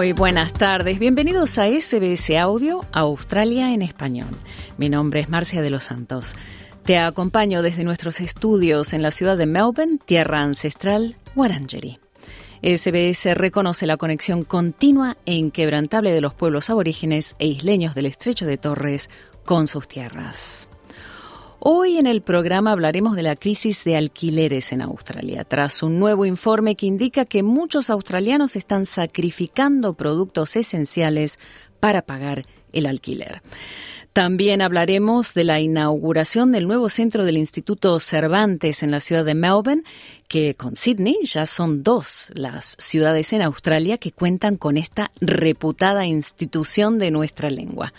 Buenas tardes, bienvenidos a SBS Audio Australia en español. Mi nombre es Marcia de los Santos. Te acompaño desde nuestros estudios en la ciudad de Melbourne, tierra ancestral, Wurundjeri. SBS reconoce la conexión continua e inquebrantable de los pueblos aborígenes e isleños del estrecho de Torres con sus tierras. Hoy en el programa hablaremos de la crisis de alquileres en Australia, tras un nuevo informe que indica que muchos australianos están sacrificando productos esenciales para pagar el alquiler. También hablaremos de la inauguración del nuevo centro del Instituto Cervantes en la ciudad de Melbourne, que con Sydney ya son dos las ciudades en Australia que cuentan con esta reputada institución de nuestra lengua.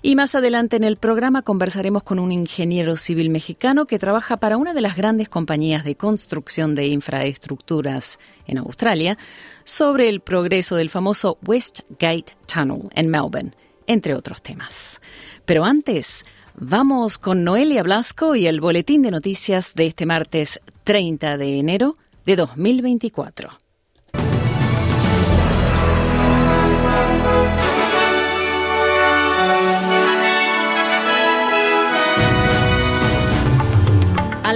Y más adelante en el programa conversaremos con un ingeniero civil mexicano que trabaja para una de las grandes compañías de construcción de infraestructuras en Australia sobre el progreso del famoso Westgate Tunnel en Melbourne, entre otros temas. Pero antes, vamos con Noelia Blasco y el boletín de noticias de este martes 30 de enero de 2024.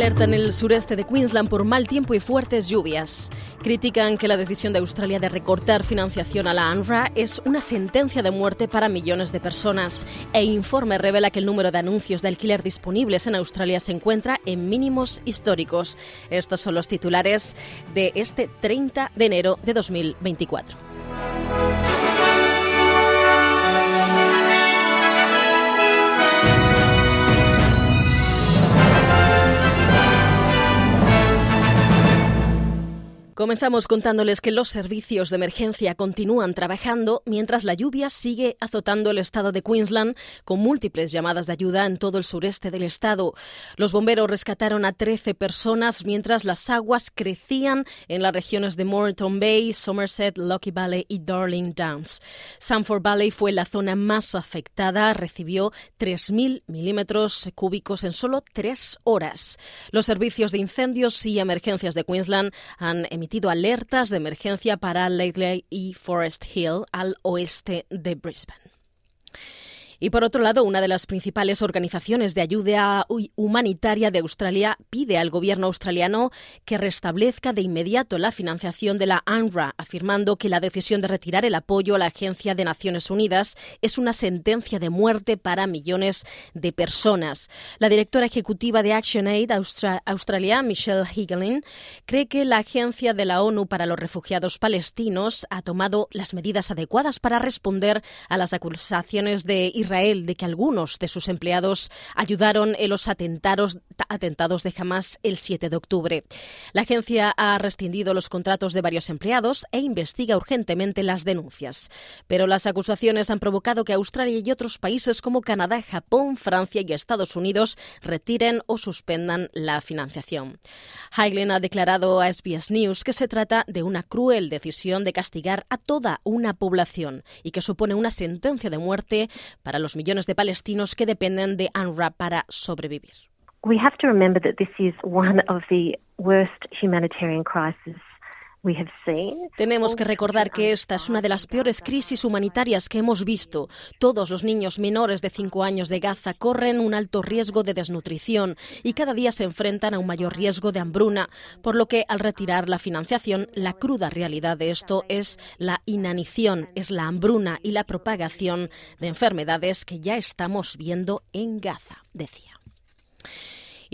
Alerta en el sureste de Queensland por mal tiempo y fuertes lluvias. Critican que la decisión de Australia de recortar financiación a la UNRWA es una sentencia de muerte para millones de personas. E informe revela que el número de anuncios de alquiler disponibles en Australia se encuentra en mínimos históricos. Estos son los titulares de este 30 de enero de 2024. Comenzamos contándoles que los servicios de emergencia continúan trabajando mientras la lluvia sigue azotando el estado de Queensland con múltiples llamadas de ayuda en todo el sureste del estado. Los bomberos rescataron a 13 personas mientras las aguas crecían en las regiones de Moreton Bay, Somerset, Lucky Valley y Darling Downs. Sanford Valley fue la zona más afectada, recibió 3.000 milímetros cúbicos en solo tres horas. Los servicios de incendios y emergencias de Queensland han emitido alertas de emergencia para Lately y Forest Hill al oeste de Brisbane. Y por otro lado, una de las principales organizaciones de ayuda humanitaria de Australia pide al gobierno australiano que restablezca de inmediato la financiación de la UNRWA, afirmando que la decisión de retirar el apoyo a la Agencia de Naciones Unidas es una sentencia de muerte para millones de personas. La directora ejecutiva de ActionAid Australia, Michelle Higelin, cree que la Agencia de la ONU para los Refugiados Palestinos ha tomado las medidas adecuadas para responder a las acusaciones de Israel de que algunos de sus empleados ayudaron en los atentados, atentados de Hamas el 7 de octubre. La agencia ha rescindido los contratos de varios empleados e investiga urgentemente las denuncias. Pero las acusaciones han provocado que Australia y otros países como Canadá, Japón, Francia y Estados Unidos retiren o suspendan la financiación. Haiglen ha declarado a SBS News que se trata de una cruel decisión de castigar a toda una población y que supone una sentencia de muerte para los millones de palestinos que dependen de UNRWA para sobrevivir. We have to remember that this is one of the worst humanitarian crises tenemos que recordar que esta es una de las peores crisis humanitarias que hemos visto. Todos los niños menores de 5 años de Gaza corren un alto riesgo de desnutrición y cada día se enfrentan a un mayor riesgo de hambruna, por lo que al retirar la financiación, la cruda realidad de esto es la inanición, es la hambruna y la propagación de enfermedades que ya estamos viendo en Gaza, decía.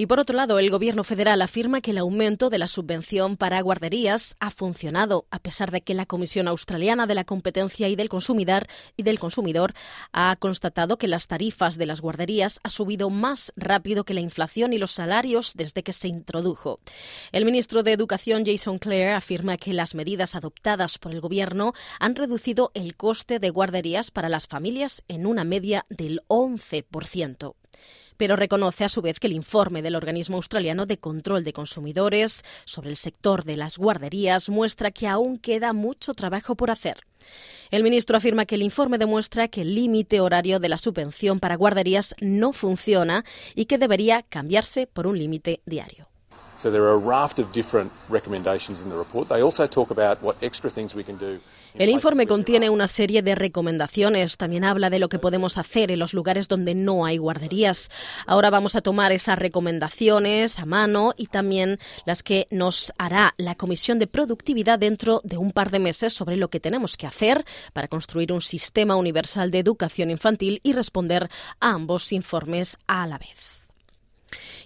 Y por otro lado, el Gobierno federal afirma que el aumento de la subvención para guarderías ha funcionado, a pesar de que la Comisión Australiana de la Competencia y del Consumidor, y del consumidor ha constatado que las tarifas de las guarderías ha subido más rápido que la inflación y los salarios desde que se introdujo. El ministro de Educación, Jason Clare, afirma que las medidas adoptadas por el Gobierno han reducido el coste de guarderías para las familias en una media del 11% pero reconoce a su vez que el informe del organismo australiano de control de consumidores sobre el sector de las guarderías muestra que aún queda mucho trabajo por hacer. El ministro afirma que el informe demuestra que el límite horario de la subvención para guarderías no funciona y que debería cambiarse por un límite diario. Extra el informe contiene una serie de recomendaciones. También habla de lo que podemos hacer en los lugares donde no hay guarderías. Ahora vamos a tomar esas recomendaciones a mano y también las que nos hará la Comisión de Productividad dentro de un par de meses sobre lo que tenemos que hacer para construir un sistema universal de educación infantil y responder a ambos informes a la vez.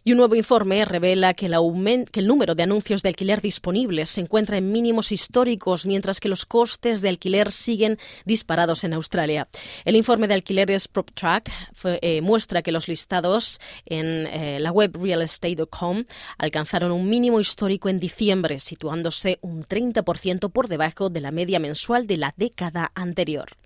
Y un nuevo informe revela que el, número de anuncios de alquiler disponibles se encuentra en mínimos históricos, mientras que los costes de alquiler siguen disparados en Australia. El informe de alquileres PropTrack eh, muestra que los listados en eh, la web realestate.com alcanzaron un mínimo histórico en diciembre, situándose un 30% por debajo de la media mensual de la década anterior.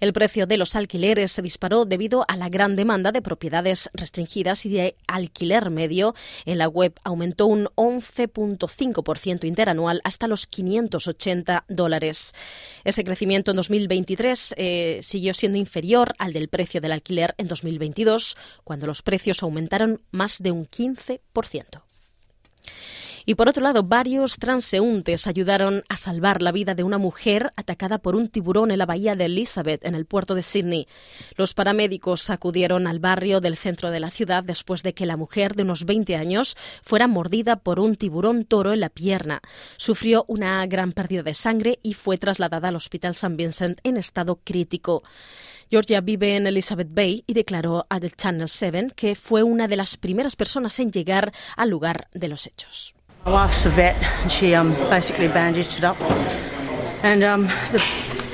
El precio de los alquileres se disparó debido a la gran demanda de propiedades restringidas y de alquiler medio. En la web aumentó un 11.5% interanual hasta los 580 dólares. Ese crecimiento en 2023 eh, siguió siendo inferior al del precio del alquiler en 2022, cuando los precios aumentaron más de un 15%. Y por otro lado, varios transeúntes ayudaron a salvar la vida de una mujer atacada por un tiburón en la bahía de Elizabeth, en el puerto de Sydney. Los paramédicos acudieron al barrio del centro de la ciudad después de que la mujer de unos 20 años fuera mordida por un tiburón toro en la pierna. Sufrió una gran pérdida de sangre y fue trasladada al Hospital St. Vincent en estado crítico. Georgia vive en Elizabeth Bay y declaró a The Channel 7 que fue una de las primeras personas en llegar al lugar de los hechos. My wife's a vet and she um, basically bandaged it up. And um, the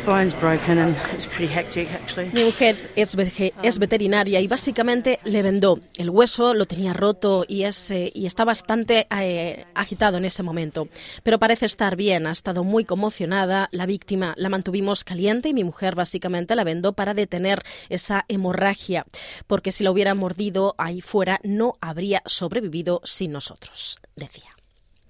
bone's broken and it's pretty hectic actually. Mi mujer es, es, veterinaria y básicamente le vendó. El hueso lo tenía roto y, es, eh, y está bastante eh, agitado en ese momento. Pero parece estar bien, ha estado muy conmocionada. La víctima la mantuvimos caliente y mi mujer básicamente la vendó para detener esa hemorragia. Porque si la hubiera mordido ahí fuera no habría sobrevivido sin nosotros, decía.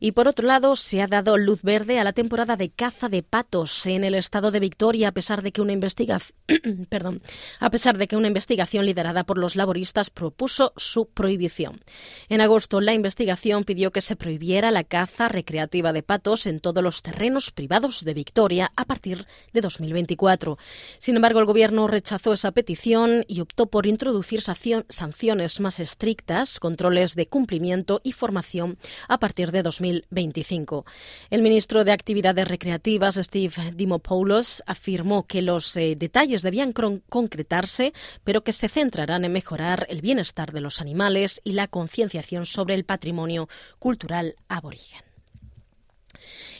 Y por otro lado, se ha dado luz verde a la temporada de caza de patos en el estado de Victoria, a pesar de que una investigación, perdón, a pesar de que una investigación liderada por los laboristas propuso su prohibición. En agosto, la investigación pidió que se prohibiera la caza recreativa de patos en todos los terrenos privados de Victoria a partir de 2024. Sin embargo, el gobierno rechazó esa petición y optó por introducir sanciones más estrictas, controles de cumplimiento y formación a partir de 2024. El ministro de Actividades Recreativas, Steve Dimopoulos, afirmó que los eh, detalles debían concretarse, pero que se centrarán en mejorar el bienestar de los animales y la concienciación sobre el patrimonio cultural aborigen.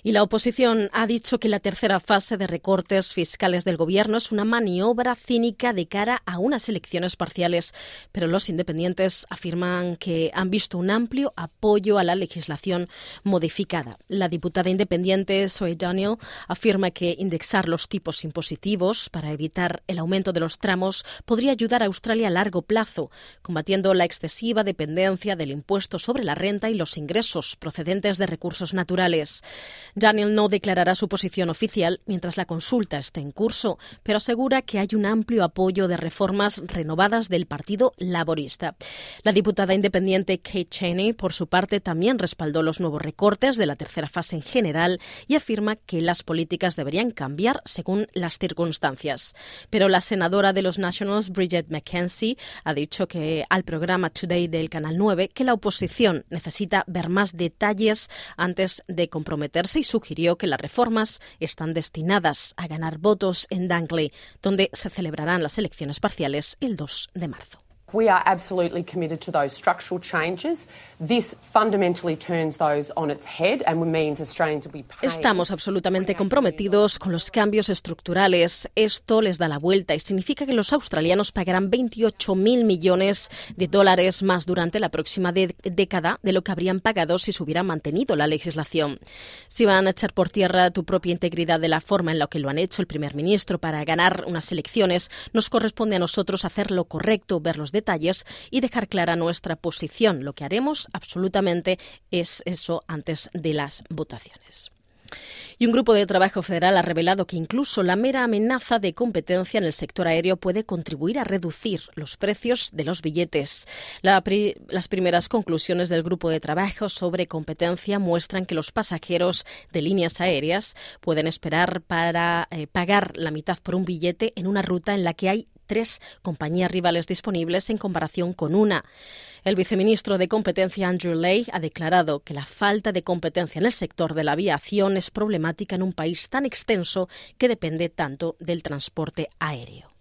Y la oposición ha dicho que la tercera fase de recortes fiscales del Gobierno es una maniobra cínica de cara a unas elecciones parciales, pero los independientes afirman que han visto un amplio apoyo a la legislación modificada. La diputada independiente Zoe Daniel afirma que indexar los tipos impositivos para evitar el aumento de los tramos podría ayudar a Australia a largo plazo, combatiendo la excesiva dependencia del impuesto sobre la renta y los ingresos procedentes de recursos naturales. Daniel no declarará su posición oficial mientras la consulta esté en curso, pero asegura que hay un amplio apoyo de reformas renovadas del Partido Laborista. La diputada independiente Kate Cheney, por su parte, también respaldó los nuevos recortes de la tercera fase en general y afirma que las políticas deberían cambiar según las circunstancias. Pero la senadora de los Nationals, Bridget McKenzie, ha dicho que al programa Today del Canal 9 que la oposición necesita ver más detalles antes de comprometerse y sugirió que las reformas están destinadas a ganar votos en Dunkley, donde se celebrarán las elecciones parciales el 2 de marzo. We are absolutely committed to those structural changes. This fundamentally turns those on its head and means Australians will be paying. Estamos absolutamente comprometidos con los cambios estructurales. Esto les da la vuelta y significa que los australianos pagarán 28.000 millones de dólares más durante la próxima década de lo que habrían pagado si se hubiera mantenido la legislación. Si van a echar por tierra tu propia integridad de la forma en la que lo han hecho el primer ministro para ganar unas elecciones, nos corresponde a nosotros hacer lo correcto, ver los detalles y dejar clara nuestra posición. Lo que haremos absolutamente es eso antes de las votaciones. Y un grupo de trabajo federal ha revelado que incluso la mera amenaza de competencia en el sector aéreo puede contribuir a reducir los precios de los billetes. las primeras conclusiones del grupo de trabajo sobre competencia muestran que los pasajeros de líneas aéreas pueden esperar para eh, pagar la mitad por un billete en una ruta en la que hay tres compañías rivales disponibles en comparación con una. El viceministro de Competencia Andrew Lay ha declarado que la falta de competencia en el sector de la aviación es problemática en un país tan extenso que depende tanto del transporte aéreo.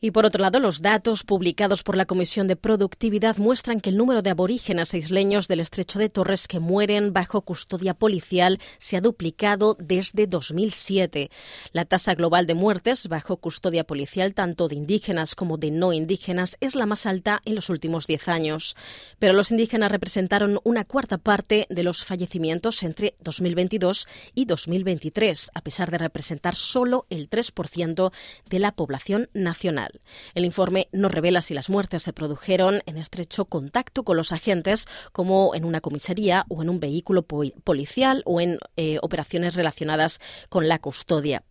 Y por otro lado, los datos publicados por la Comisión de Productividad muestran que el número de aborígenes isleños del estrecho de Torres que mueren bajo custodia policial se ha duplicado desde 2007. La tasa global de muertes bajo custodia policial, tanto de indígenas como de no indígenas, es la más alta en los últimos diez años. Pero los indígenas representaron una cuarta parte de los fallecimientos entre 2022 y 2023, a pesar de representar solo el 3% de la población nacional. El informe no revela si las muertes se produjeron en estrecho contacto con los agentes, como en una comisaría o en un vehículo policial o en eh, operaciones relacionadas con la custodia.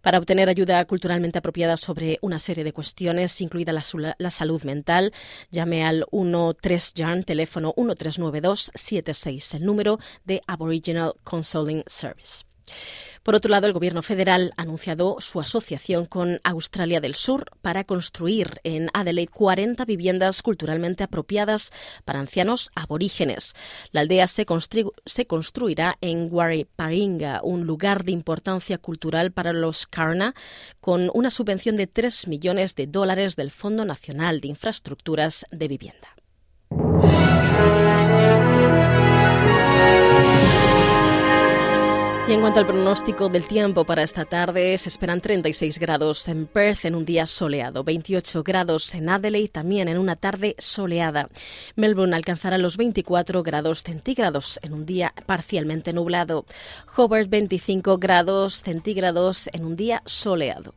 Para obtener ayuda culturalmente apropiada sobre una serie de cuestiones, incluida la, la salud mental, llame al 13 Jan, teléfono 1392 76, el número de Aboriginal Consoling Service. Por otro lado, el Gobierno federal ha anunciado su asociación con Australia del Sur para construir en Adelaide 40 viviendas culturalmente apropiadas para ancianos aborígenes. La aldea se, construirá en Wariparinga, un lugar de importancia cultural para los Karna, con una subvención de 3 millones de dólares del Fondo Nacional de Infraestructuras de Vivienda. En cuanto al pronóstico del tiempo para esta tarde, se esperan 36 grados en Perth en un día soleado, 28 grados en Adelaide también en una tarde soleada. Melbourne alcanzará los 24 grados centígrados en un día parcialmente nublado. Hobart 25 grados centígrados en un día soleado.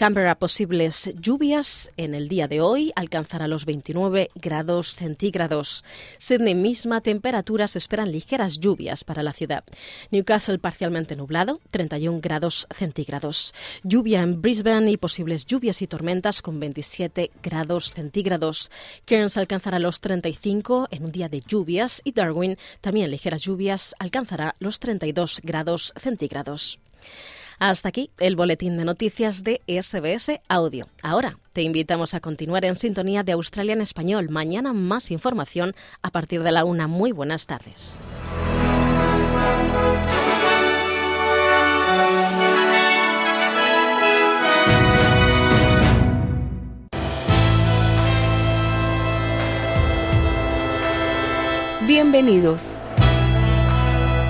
Canberra posibles lluvias en el día de hoy alcanzará los 29 grados centígrados. Sydney misma temperatura se esperan ligeras lluvias para la ciudad. Newcastle parcialmente nublado, 31 grados centígrados. Lluvia en Brisbane y posibles lluvias y tormentas con 27 grados centígrados. Cairns alcanzará los 35 en un día de lluvias y Darwin también ligeras lluvias alcanzará los 32 grados centígrados. Hasta aquí el boletín de noticias de SBS Audio. Ahora te invitamos a continuar en sintonía de Australia en español. Mañana más información a partir de la una. Muy buenas tardes. Bienvenidos.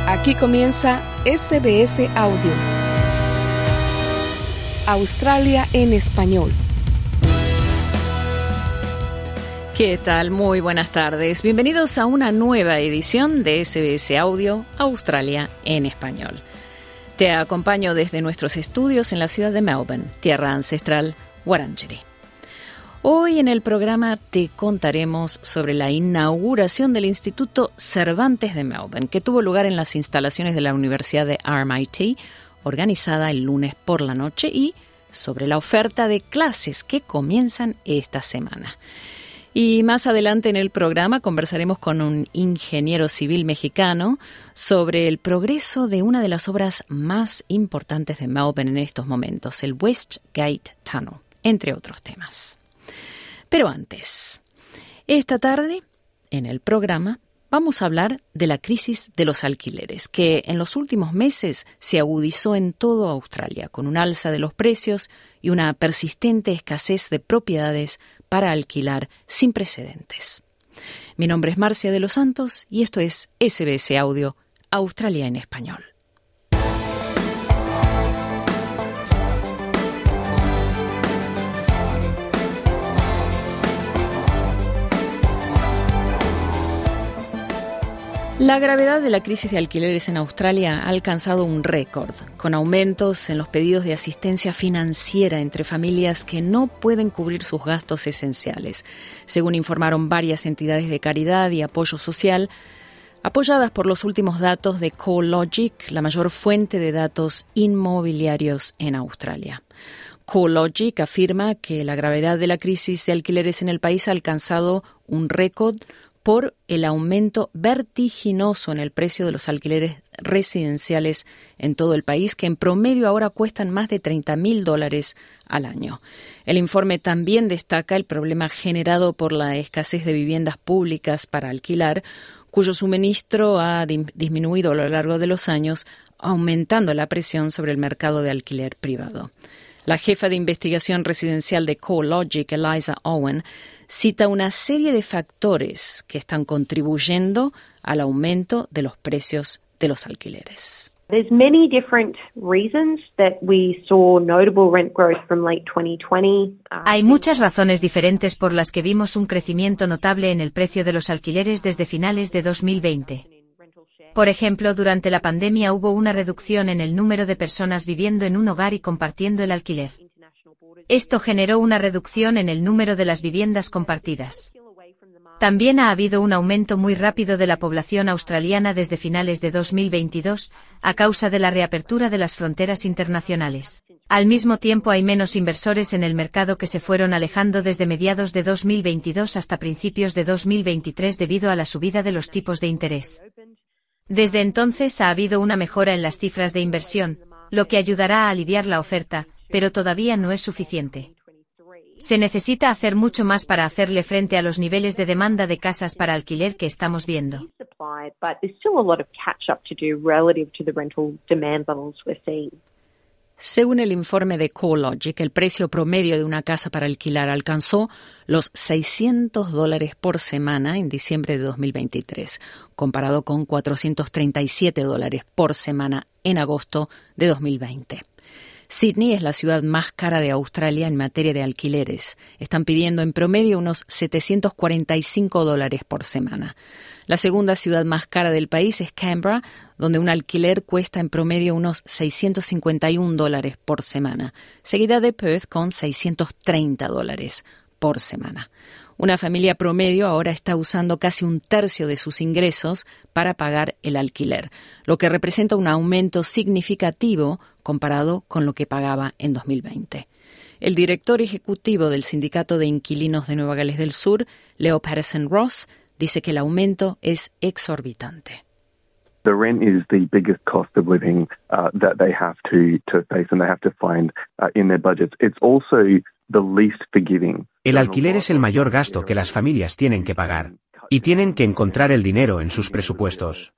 Aquí comienza SBS Audio. Australia en español. ¿Qué tal? Muy buenas tardes. Bienvenidos a una nueva edición de SBS Audio Australia en español. Te acompaño desde nuestros estudios en la ciudad de Melbourne, tierra ancestral Wurundjeri. Hoy en el programa te contaremos sobre la inauguración del Instituto Cervantes de Melbourne, que tuvo lugar en las instalaciones de la Universidad de RMIT organizada el lunes por la noche y sobre la oferta de clases que comienzan esta semana. Y más adelante en el programa conversaremos con un ingeniero civil mexicano sobre el progreso de una de las obras más importantes de Melbourne en estos momentos, el Westgate Tunnel, entre otros temas. Pero antes, esta tarde, en el programa, vamos a hablar de la crisis de los alquileres, que en los últimos meses se agudizó en toda Australia, con un alza de los precios y una persistente escasez de propiedades para alquilar sin precedentes. Mi nombre es Marcia de los Santos y esto es SBS Audio, Australia en Español. La gravedad de la crisis de alquileres en Australia ha alcanzado un récord, con aumentos en los pedidos de asistencia financiera entre familias que no pueden cubrir sus gastos esenciales, según informaron varias entidades de caridad y apoyo social, apoyadas por los últimos datos de CoreLogic, la mayor fuente de datos inmobiliarios en Australia. CoreLogic afirma que la gravedad de la crisis de alquileres en el país ha alcanzado un récord por el aumento vertiginoso en el precio de los alquileres residenciales en todo el país, que en promedio ahora cuestan más de 30 mil dólares al año. El informe también destaca el problema generado por la escasez de viviendas públicas para alquilar, cuyo suministro ha disminuido a lo largo de los años, aumentando la presión sobre el mercado de alquiler privado. La jefa de investigación residencial de CoreLogic, Eliza Owen, cita una serie de factores que están contribuyendo al aumento de los precios de los alquileres. Hay muchas razones diferentes por las que vimos un crecimiento notable en el precio de los alquileres desde finales de 2020. Por ejemplo, durante la pandemia hubo una reducción en el número de personas viviendo en un hogar y compartiendo el alquiler. Esto generó una reducción en el número de las viviendas compartidas. También ha habido un aumento muy rápido de la población australiana desde finales de 2022, a causa de la reapertura de las fronteras internacionales. Al mismo tiempo hay menos inversores en el mercado que se fueron alejando desde mediados de 2022 hasta principios de 2023 debido a la subida de los tipos de interés. Desde entonces ha habido una mejora en las cifras de inversión, lo que ayudará a aliviar la oferta, pero todavía no es suficiente. Se necesita hacer mucho más para hacerle frente a los niveles de demanda de casas para alquiler que estamos viendo. Según el informe de CoreLogic, el precio promedio de una casa para alquilar alcanzó los 600 dólares por semana en diciembre de 2023, comparado con 437 dólares por semana en agosto de 2020. Sydney es la ciudad más cara de Australia en materia de alquileres. Están pidiendo en promedio unos 745 dólares por semana. La segunda ciudad más cara del país es Canberra, donde un alquiler cuesta en promedio unos 651 dólares por semana, seguida de Perth con 630 dólares por semana. Una familia promedio ahora está usando casi un tercio de sus ingresos para pagar el alquiler, lo que representa un aumento significativo comparado con lo que pagaba en 2020. El director ejecutivo del Sindicato de Inquilinos de Nueva Gales del Sur, Leo Patterson Ross, dice que el aumento es exorbitante. The rent is the biggest cost of living uh, that they have to, face and they have to find uh, in their budgets. It's also the least forgiving. El alquiler es el mayor gasto que las familias tienen que pagar y tienen que encontrar el dinero en sus presupuestos.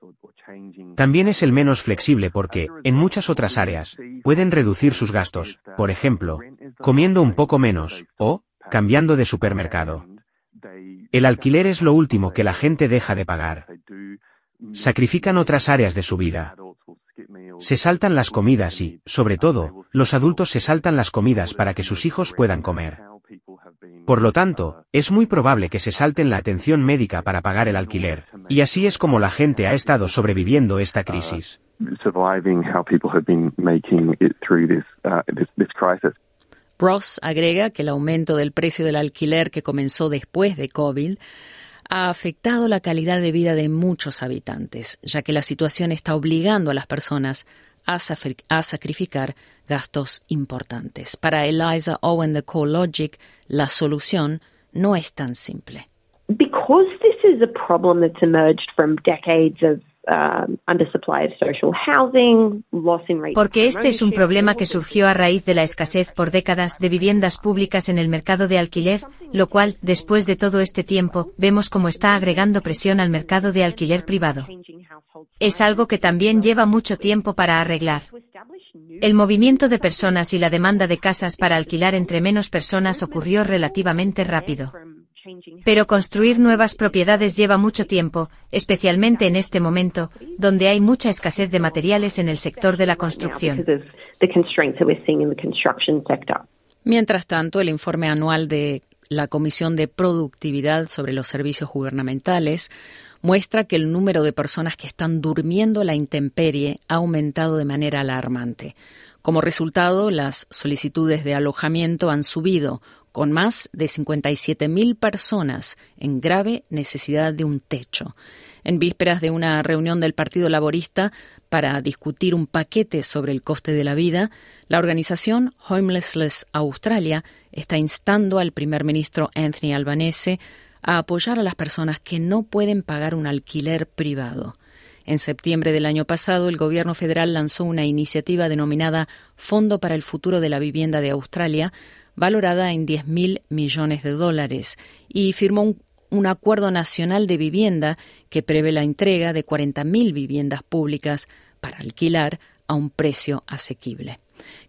También es el menos flexible porque, en muchas otras áreas, pueden reducir sus gastos, por ejemplo, comiendo un poco menos, o, cambiando de supermercado. El alquiler es lo último que la gente deja de pagar. Sacrifican otras áreas de su vida. Se saltan las comidas y, sobre todo, los adultos se saltan las comidas para que sus hijos puedan comer. Por lo tanto, es muy probable que se salten la atención médica para pagar el alquiler, y así es como la gente ha estado sobreviviendo esta crisis. Ross agrega que el aumento del precio del alquiler que comenzó después de COVID ha afectado la calidad de vida de muchos habitantes, ya que la situación está obligando a las personas a, sacrificar gastos importantes. Para Eliza Owen de CoreLogic, la solución no es tan simple. Because this is a problem that's emerged from decades of Um, Porque este es un problema que surgió a raíz de la escasez por décadas de viviendas públicas en el mercado de alquiler, lo cual, después de todo este tiempo, vemos cómo está agregando presión al mercado de alquiler privado. Es algo que también lleva mucho tiempo para arreglar. El movimiento de personas y la demanda de casas para alquilar entre menos personas ocurrió relativamente rápido. Pero construir nuevas propiedades lleva mucho tiempo, especialmente en este momento, donde hay mucha escasez de materiales en el sector de la construcción. Mientras tanto, el informe anual de la Comisión de Productividad sobre los Servicios Gubernamentales muestra que el número de personas que están durmiendo la intemperie ha aumentado de manera alarmante. Como resultado, las solicitudes de alojamiento han subido, con más de 57.000 personas en grave necesidad de un techo. En vísperas de una reunión del Partido Laborista para discutir un paquete sobre el coste de la vida, la organización Homelessless Australia está instando al primer ministro Anthony Albanese a apoyar a las personas que no pueden pagar un alquiler privado. En septiembre del año pasado, el gobierno federal lanzó una iniciativa denominada Fondo para el Futuro de la Vivienda de Australia valorada en 10.000 millones de dólares, y firmó un, acuerdo nacional de vivienda que prevé la entrega de 40.000 viviendas públicas para alquilar a un precio asequible.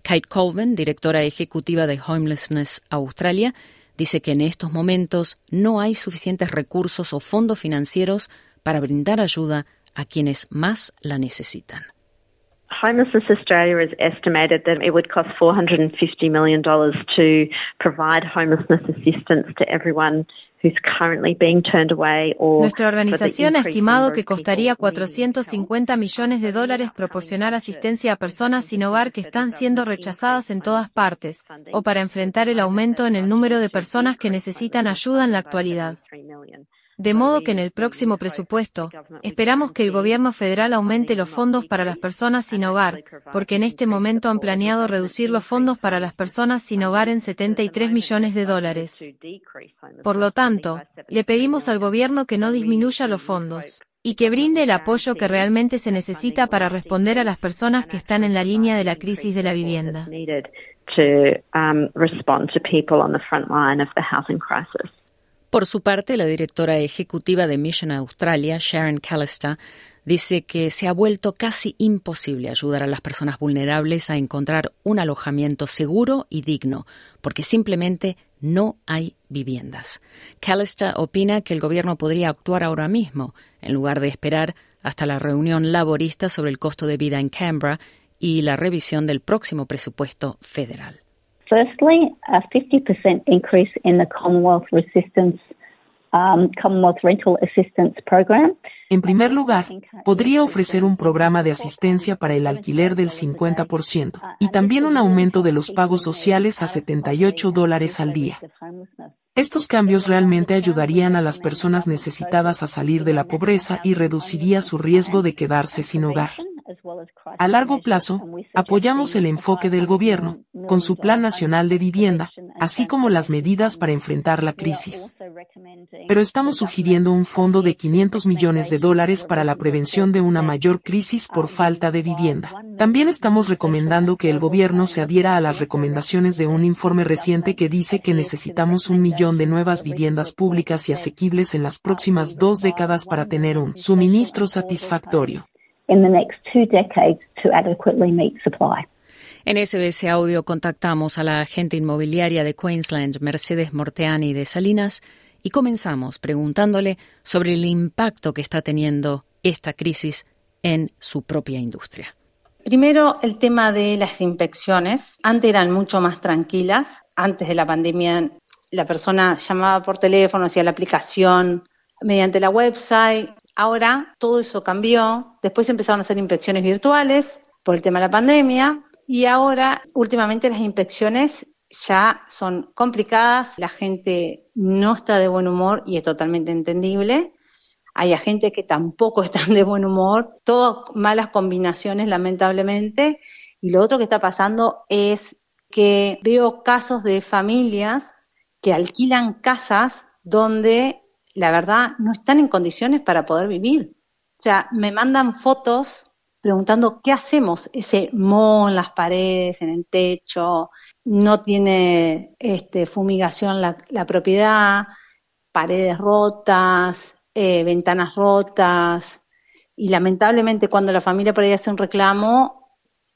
Kate Colvin, directora ejecutiva de Homelessness Australia, dice que en estos momentos no hay suficientes recursos o fondos financieros para brindar ayuda a quienes más la necesitan. Homelessness Australia has estimated that it would cost $450 million to provide homelessness assistance to everyone Nuestra organización ha estimado que costaría 450 millones de dólares proporcionar asistencia a personas sin hogar que están siendo rechazadas en todas partes, o para enfrentar el aumento en el número de personas que necesitan ayuda en la actualidad. De modo que en el próximo presupuesto, esperamos que el gobierno federal aumente los fondos para las personas sin hogar, porque en este momento han planeado reducir los fondos para las personas sin hogar en 73 millones de dólares. Por lo tanto, le pedimos al gobierno que no disminuya los fondos y que brinde el apoyo que realmente se necesita para responder a las personas que están en la línea de la crisis de la vivienda. Por su parte, la directora ejecutiva de Mission Australia, Sharon Callister, dice que se ha vuelto casi imposible ayudar a las personas vulnerables a encontrar un alojamiento seguro y digno, porque simplemente no hay viviendas. Callister opina que el gobierno podría actuar ahora mismo, en lugar de esperar hasta la reunión laborista sobre el costo de vida en Canberra y la revisión del próximo presupuesto federal. Firstly, a 50% increase in the Commonwealth Resistance um, Commonwealth Rental Assistance Program. En primer lugar, podría ofrecer un programa de asistencia para el alquiler del 50% y también un aumento de los pagos sociales a 78 dólares al día. Estos cambios realmente ayudarían a las personas necesitadas a salir de la pobreza y reduciría su riesgo de quedarse sin hogar. A largo plazo, apoyamos el enfoque del gobierno, con su Plan Nacional de Vivienda, así como las medidas para enfrentar la crisis. Pero estamos sugiriendo un fondo de 500 millones de dólares para la prevención de una mayor crisis por falta de vivienda. También estamos recomendando que el gobierno se adhiera a las recomendaciones de un informe reciente que dice que necesitamos un millón de nuevas viviendas públicas y asequibles en las próximas dos décadas para tener un suministro satisfactorio. En SBS Audio contactamos a la agente inmobiliaria de Queensland, Mercedes Morteani de Salinas, y comenzamos preguntándole sobre el impacto que está teniendo esta crisis en su propia industria. Primero, el tema de las inspecciones. Antes eran mucho más tranquilas. Antes de la pandemia, la persona llamaba por teléfono, hacía la aplicación mediante la website. Ahora todo eso cambió. Después empezaron a hacer inspecciones virtuales por el tema de la pandemia. Y ahora, últimamente, las inspecciones ya son complicadas, la gente no está de buen humor y es totalmente entendible. Hay gente que tampoco están de buen humor, todas malas combinaciones lamentablemente. Y lo otro que está pasando es que veo casos de familias que alquilan casas donde la verdad no están en condiciones para poder vivir. O sea, me mandan fotos preguntando qué hacemos, ese moho en las paredes, en el techo, no tiene este, fumigación la, propiedad, paredes rotas, eh, ventanas rotas, y lamentablemente cuando la familia por ahí hace un reclamo,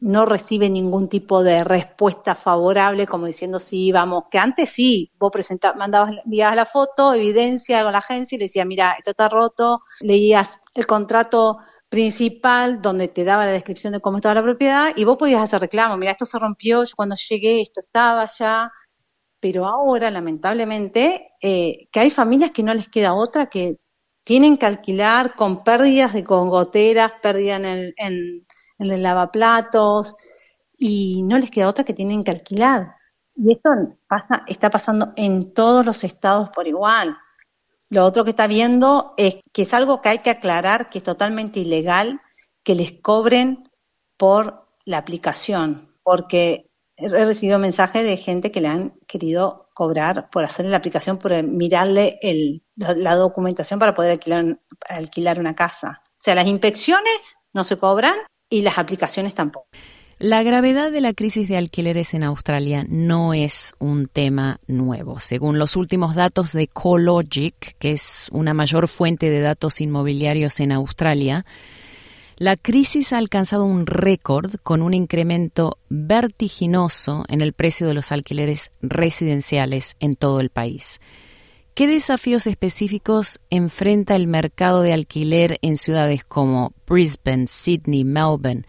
no recibe ningún tipo de respuesta favorable, como diciendo sí, vamos, que antes sí, vos presentabas, mandabas, enviabas la foto, evidencia con la agencia y le decía, mira, esto está roto, leías el contrato principal donde te daba la descripción de cómo estaba la propiedad y vos podías hacer reclamo, mira, esto se rompió, yo cuando llegué esto estaba ya, pero ahora lamentablemente eh, que hay familias que no les queda otra que tienen que alquilar con pérdidas de con goteras, pérdida en el, en, el lavaplatos y no les queda otra que tienen que alquilar. Y esto pasa, está pasando en todos los estados por igual. Lo otro que está viendo es que es algo que hay que aclarar, que es totalmente ilegal que les cobren por la aplicación, porque he recibido mensajes de gente que le han querido cobrar por hacerle la aplicación, por mirarle el, la documentación para poder alquilar una casa. O sea, las inspecciones no se cobran y las aplicaciones tampoco. La gravedad de la crisis de alquileres en Australia no es un tema nuevo. Según los últimos datos de CoLogic, que es una mayor fuente de datos inmobiliarios en Australia, la crisis ha alcanzado un récord con un incremento vertiginoso en el precio de los alquileres residenciales en todo el país. ¿Qué desafíos específicos enfrenta el mercado de alquiler en ciudades como Brisbane, Sydney, Melbourne,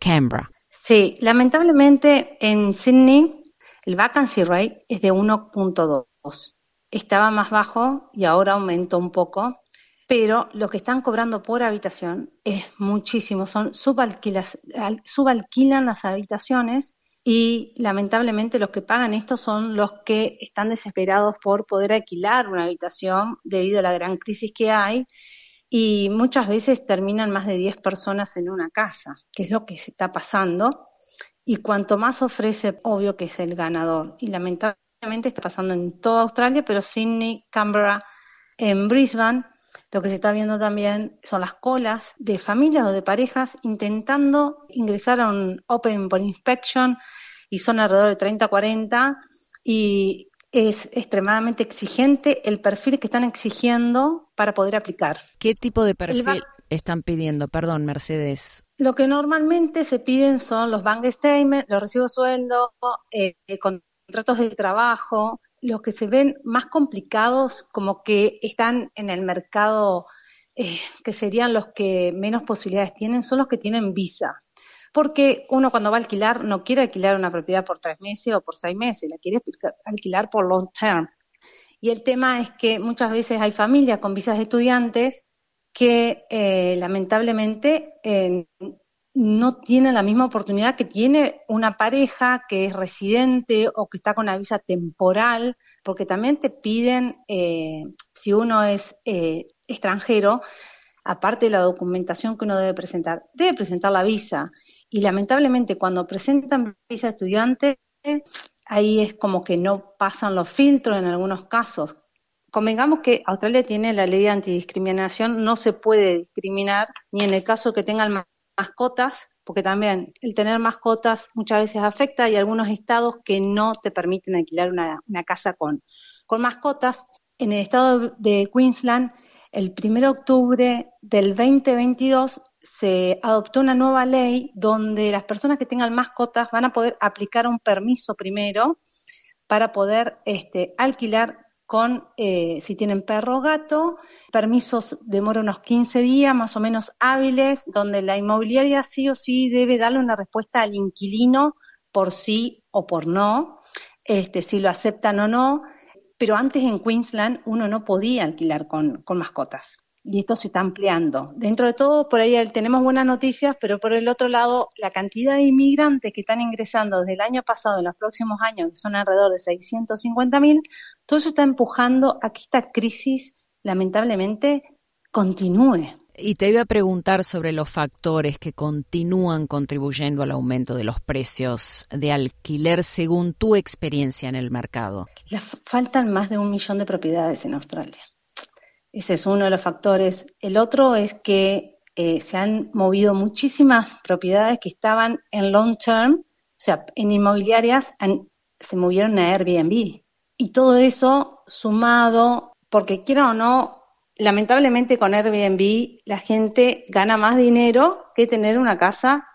Canberra? Sí, lamentablemente en Sydney el vacancy rate es de 1.2. Estaba más bajo y ahora aumentó un poco, pero lo que están cobrando por habitación es muchísimo. Son subalquilan las habitaciones y lamentablemente los que pagan esto son los que están desesperados por poder alquilar una habitación debido a la gran crisis que hay y muchas veces terminan más de 10 personas en una casa, que es lo que se está pasando. Y cuanto más ofrece, obvio que es el ganador. Y lamentablemente está pasando en toda Australia, pero Sydney, Canberra, en Brisbane, lo que se está viendo también son las colas de familias o de parejas intentando ingresar a un Open for Inspection y son alrededor de 30, 40 y es extremadamente exigente el perfil que están exigiendo para poder aplicar. ¿Qué tipo de perfil están pidiendo? Perdón, Mercedes. Lo que normalmente se piden son los bank statements, los recibos de sueldo, eh, eh, contratos de trabajo, los que se ven más complicados, como que están en el mercado, eh, que serían los que menos posibilidades tienen, son los que tienen visa porque uno cuando va a alquilar no quiere alquilar una propiedad por tres meses o por seis meses, la quiere alquilar por long term. Y el tema es que muchas veces hay familias con visas de estudiantes que eh, lamentablemente no tienen la misma oportunidad que tiene una pareja que es residente o que está con una visa temporal, porque también te piden, eh, si uno es extranjero, aparte de la documentación que uno debe presentar, debe presentar la visa. Y lamentablemente cuando presentan visa estudiante, ahí es como que no pasan los filtros en algunos casos. Convengamos que Australia tiene la ley de antidiscriminación, no se puede discriminar ni en el caso que tengan mascotas, porque también el tener mascotas muchas veces afecta. Hay algunos estados que no te permiten alquilar una, una casa con, con mascotas. En el estado de Queensland, el 1 de octubre del 2022 se adoptó una nueva ley donde las personas que tengan mascotas van a poder aplicar un permiso primero para poder este, alquilar con, eh, si tienen perro o gato, permisos demora unos 15 días más o menos hábiles, donde la inmobiliaria sí o sí debe darle una respuesta al inquilino por sí o por no, este, si lo aceptan o no, pero antes en Queensland uno no podía alquilar con mascotas y esto se está ampliando. Dentro de todo, por ahí tenemos buenas noticias, pero por el otro lado, la cantidad de inmigrantes que están ingresando desde el año pasado en los próximos años, que son alrededor de 650 mil, todo eso está empujando a que esta crisis, lamentablemente, continúe. Y te iba a preguntar sobre los factores que continúan contribuyendo al aumento de los precios de alquiler según tu experiencia en el mercado. faltan más de un millón de propiedades en Australia. Ese es uno de los factores. El otro es que eh, se han movido muchísimas propiedades que estaban en long term, o sea, en inmobiliarias, se movieron a Airbnb. Y todo eso sumado, porque quiera o no, lamentablemente con Airbnb la gente gana más dinero que tener una casa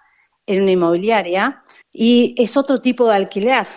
en una inmobiliaria y es otro tipo de alquiler.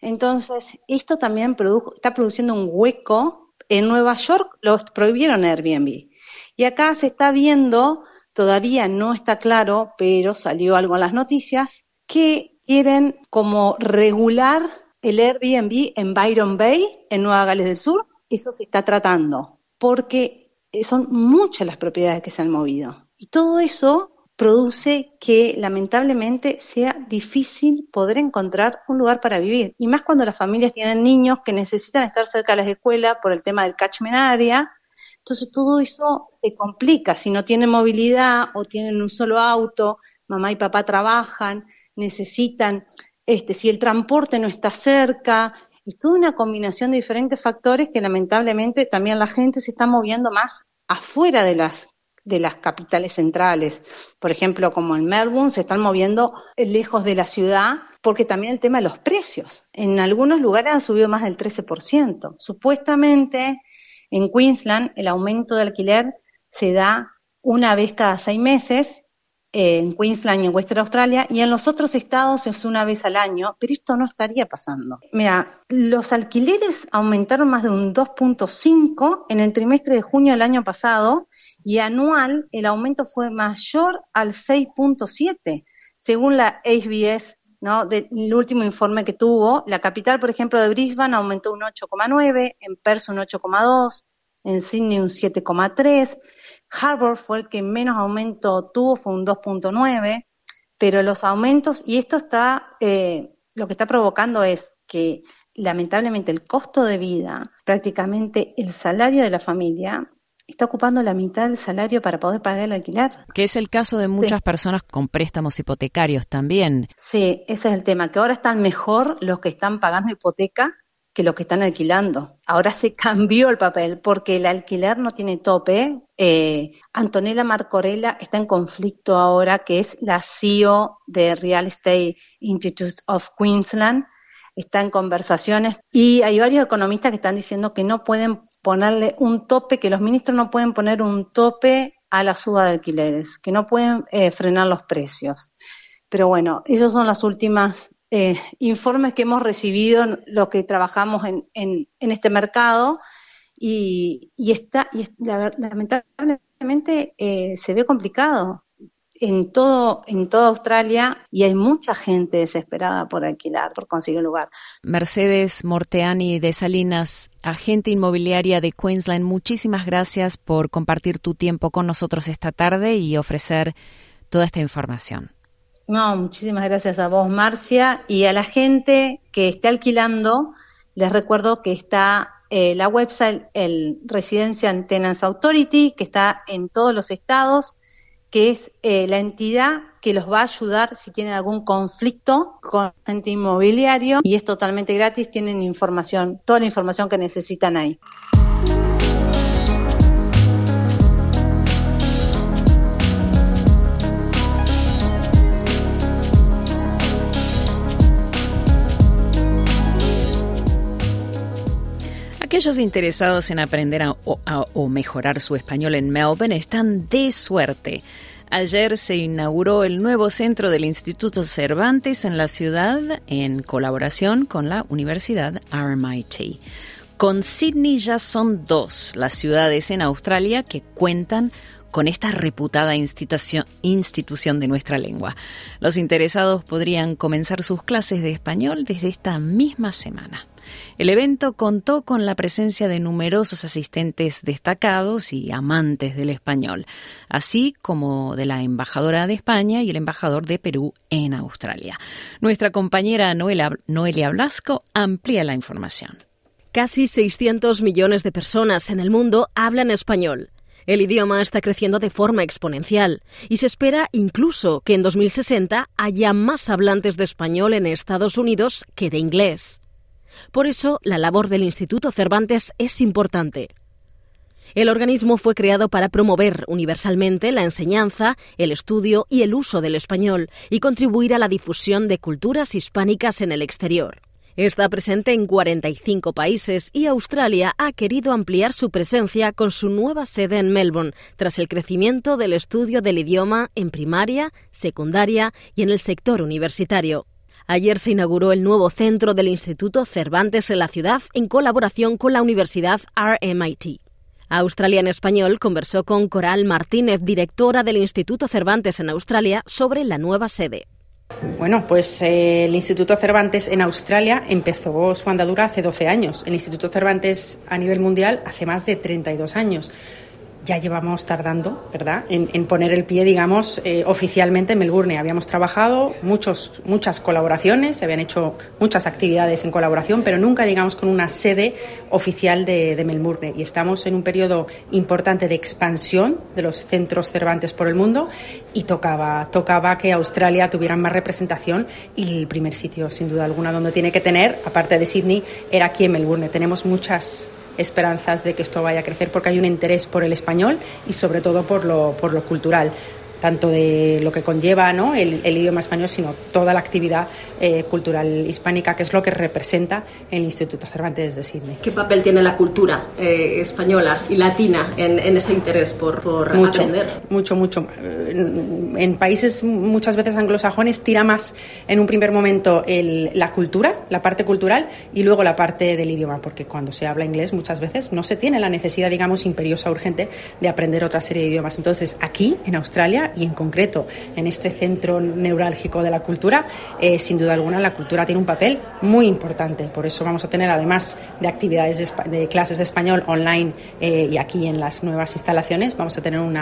Entonces, esto también está produciendo un hueco. En Nueva York lo prohibieron Airbnb. Y acá se está viendo, todavía no está claro, pero salió algo en las noticias, que quieren como regular el Airbnb en Byron Bay, en Nueva Gales del Sur. Eso se está tratando, porque son muchas las propiedades que se han movido. Y todo eso produce que lamentablemente sea difícil poder encontrar un lugar para vivir. Y más cuando las familias tienen niños que necesitan estar cerca de las escuelas por el tema del catchment area. Entonces todo eso se complica. Si no tienen movilidad o tienen un solo auto, mamá y papá trabajan, necesitan, este, si el transporte no está cerca, es toda una combinación de diferentes factores que lamentablemente también la gente se está moviendo más afuera de las de las capitales centrales. Por ejemplo, como en Melbourne, se están moviendo lejos de la ciudad porque también el tema de los precios. En algunos lugares han subido más del 13%. Supuestamente en Queensland el aumento de alquiler se da una vez cada seis meses en Queensland y en Western Australia, y en los otros estados es una vez al año, pero esto no estaría pasando. Mira, los alquileres aumentaron más de un 2.5 en el trimestre de junio del año pasado, y anual el aumento fue mayor al 6.7, según la HBS, ¿no? Del último informe que tuvo. La capital, por ejemplo, de Brisbane aumentó un 8,9, en Perth un 8,2, en Sydney un 7,3, Harvard fue el que menos aumento tuvo, fue un 2.9, pero los aumentos, y esto está, eh, lo que está provocando es que lamentablemente el costo de vida, prácticamente el salario de la familia, está ocupando la mitad del salario para poder pagar el alquiler. Que es el caso de muchas personas con préstamos hipotecarios también. Sí, ese es el tema, que ahora están mejor los que están pagando hipoteca que los que están alquilando. Ahora se cambió el papel porque el alquiler no tiene tope. Eh, Antonella Marcorella está en conflicto ahora, que es la CEO de Real Estate Institute of Queensland. Está en conversaciones y hay varios economistas que están diciendo que no pueden ponerle un tope, que los ministros no pueden poner un tope a la suba de alquileres, que no pueden eh, frenar los precios. Pero bueno, esas son las últimas eh, informes que hemos recibido, lo que trabajamos en, en, este mercado, y, está, y lamentablemente eh, se ve complicado en todo, en toda Australia y hay mucha gente desesperada por alquilar, por conseguir un lugar. Mercedes Morteani de Salinas, agente inmobiliaria de Queensland, muchísimas gracias por compartir tu tiempo con nosotros esta tarde y ofrecer toda esta información. No, muchísimas gracias a vos, Marcia, y a la gente que esté alquilando, les recuerdo que está eh, la website, el Residential Tenants Authority, que está en todos los estados, que es eh, la entidad que los va a ayudar si tienen algún conflicto con gente inmobiliario y es totalmente gratis, tienen información, toda la información que necesitan ahí. Aquellos interesados en aprender o mejorar su español en Melbourne están de suerte. Ayer se inauguró el nuevo centro del Instituto Cervantes en la ciudad en colaboración con la Universidad RMIT. Con Sydney ya son dos las ciudades en Australia que cuentan con esta reputada institución, institución de nuestra lengua. Los interesados podrían comenzar sus clases de español desde esta misma semana. El evento contó con la presencia de numerosos asistentes destacados y amantes del español, así como de la embajadora de España y el embajador de Perú en Australia. Nuestra compañera Noelia Blasco amplía la información. Casi 600 millones de personas en el mundo hablan español. El idioma está creciendo de forma exponencial y se espera incluso que en 2060 haya más hablantes de español en Estados Unidos que de inglés. Por eso, la labor del Instituto Cervantes es importante. El organismo fue creado para promover universalmente la enseñanza, el estudio y el uso del español y contribuir a la difusión de culturas hispánicas en el exterior. Está presente en 45 países y Australia ha querido ampliar su presencia con su nueva sede en Melbourne, tras el crecimiento del estudio del idioma en primaria, secundaria y en el sector universitario. Ayer se inauguró el nuevo centro del Instituto Cervantes en la ciudad en colaboración con la Universidad RMIT. Australia en Español conversó con Coral Martínez, directora del Instituto Cervantes en Australia, sobre la nueva sede. Bueno, pues eh, el Instituto Cervantes en Australia empezó su andadura hace 12 años. El Instituto Cervantes a nivel mundial hace más de 32 años ya llevamos tardando, ¿verdad?, en, poner el pie, digamos, eh, oficialmente en Melbourne. Habíamos trabajado muchos, muchas colaboraciones, se habían hecho muchas actividades en colaboración, pero nunca, digamos, con una sede oficial de, Melbourne. Y estamos en un periodo importante de expansión de los centros Cervantes por el mundo y tocaba, tocaba que Australia tuviera más representación y el primer sitio, sin duda alguna, donde tiene que tener, aparte de Sydney, era aquí en Melbourne. Tenemos muchas esperanzas de que esto vaya a crecer porque hay un interés por el español y sobre todo por lo, por lo cultural tanto de lo que conlleva ¿no? el, idioma español, sino toda la actividad eh, cultural hispánica, que es lo que representa el Instituto Cervantes de Sydney. ¿Qué papel tiene la cultura eh, española y latina en, ese interés por, por mucho, aprender? Mucho, mucho. En países muchas veces anglosajones tira más en un primer momento la cultura, la parte cultural, y luego la parte del idioma, porque cuando se habla inglés muchas veces no se tiene la necesidad, digamos, imperiosa, urgente de aprender otra serie de idiomas. Entonces, aquí, en Australia, y en concreto en este centro neurálgico de la cultura, eh, sin duda alguna la cultura tiene un papel muy importante. Por eso vamos a tener, además de actividades de, clases de español online eh, y aquí en las nuevas instalaciones, vamos a tener un,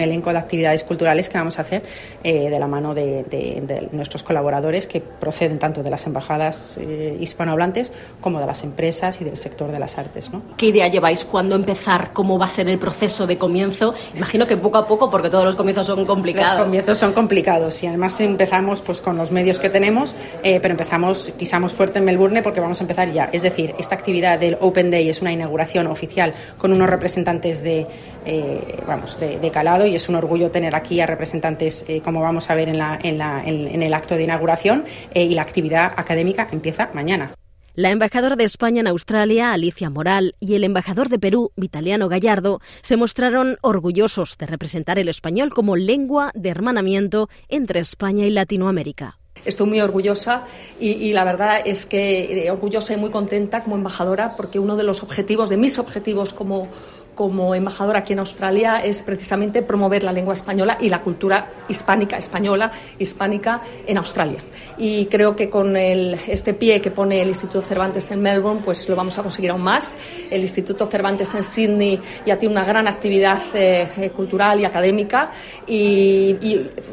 elenco de actividades culturales que vamos a hacer eh, de la mano de, nuestros colaboradores que proceden tanto de las embajadas hispanohablantes como de las empresas y del sector de las artes. ¿no? ¿Qué idea lleváis? ¿Cuándo empezar? ¿Cómo va a ser el proceso de comienzo? Imagino que poco a poco, porque todos los comienzos son complicados. Los comienzos son complicados y además empezamos pues con los medios que tenemos, eh, pero empezamos, pisamos fuerte en Melbourne porque vamos a empezar ya. Es decir, esta actividad del Open Day es una inauguración oficial con unos representantes de, eh, vamos, de, calado y es un orgullo tener aquí a representantes, eh, como vamos a ver en, la, en, la, en el acto de inauguración, y la actividad académica empieza mañana. La embajadora de España en Australia, Alicia Moral, y el embajador de Perú, Vitaliano Gallardo, se mostraron orgullosos de representar el español como lengua de hermanamiento entre España y Latinoamérica. Estoy muy orgullosa y, la verdad es que eh, orgullosa y muy contenta como embajadora porque uno de los objetivos, de mis objetivos como, como embajadora aquí en Australia es precisamente promover la lengua española y la cultura hispánica, española, hispánica en Australia. Y creo que con este pie que pone el Instituto Cervantes en Melbourne, pues lo vamos a conseguir aún más. El Instituto Cervantes en Sydney ya tiene una gran actividad eh, eh, cultural y académica y,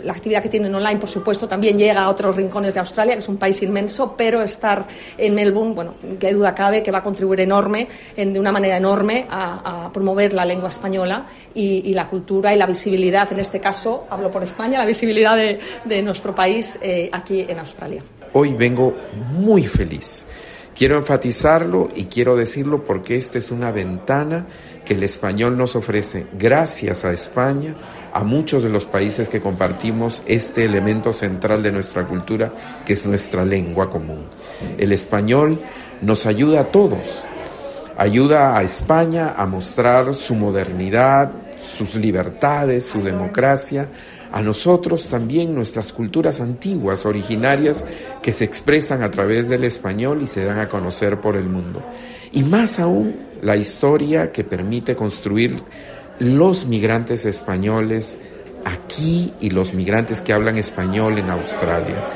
la actividad que tienen online, por supuesto, también llega a otros rincones de Australia, que es un país inmenso, pero estar en Melbourne, bueno, qué duda cabe que va a contribuir enorme, de una manera enorme a, a promover ver la lengua española y, la cultura y la visibilidad, en este caso hablo por España, la visibilidad de, nuestro país eh, aquí en Australia. Hoy vengo muy feliz. Quiero enfatizarlo y quiero decirlo porque esta es una ventana que el español nos ofrece gracias a España, a muchos de los países que compartimos este elemento central de nuestra cultura, que es nuestra lengua común. El español nos ayuda a todos ayuda a España a mostrar su modernidad, sus libertades, su democracia, a nosotros también nuestras culturas antiguas, originarias, que se expresan a través del español y se dan a conocer por el mundo. Y más aún la historia que permite construir los migrantes españoles aquí y los migrantes que hablan español en Australia.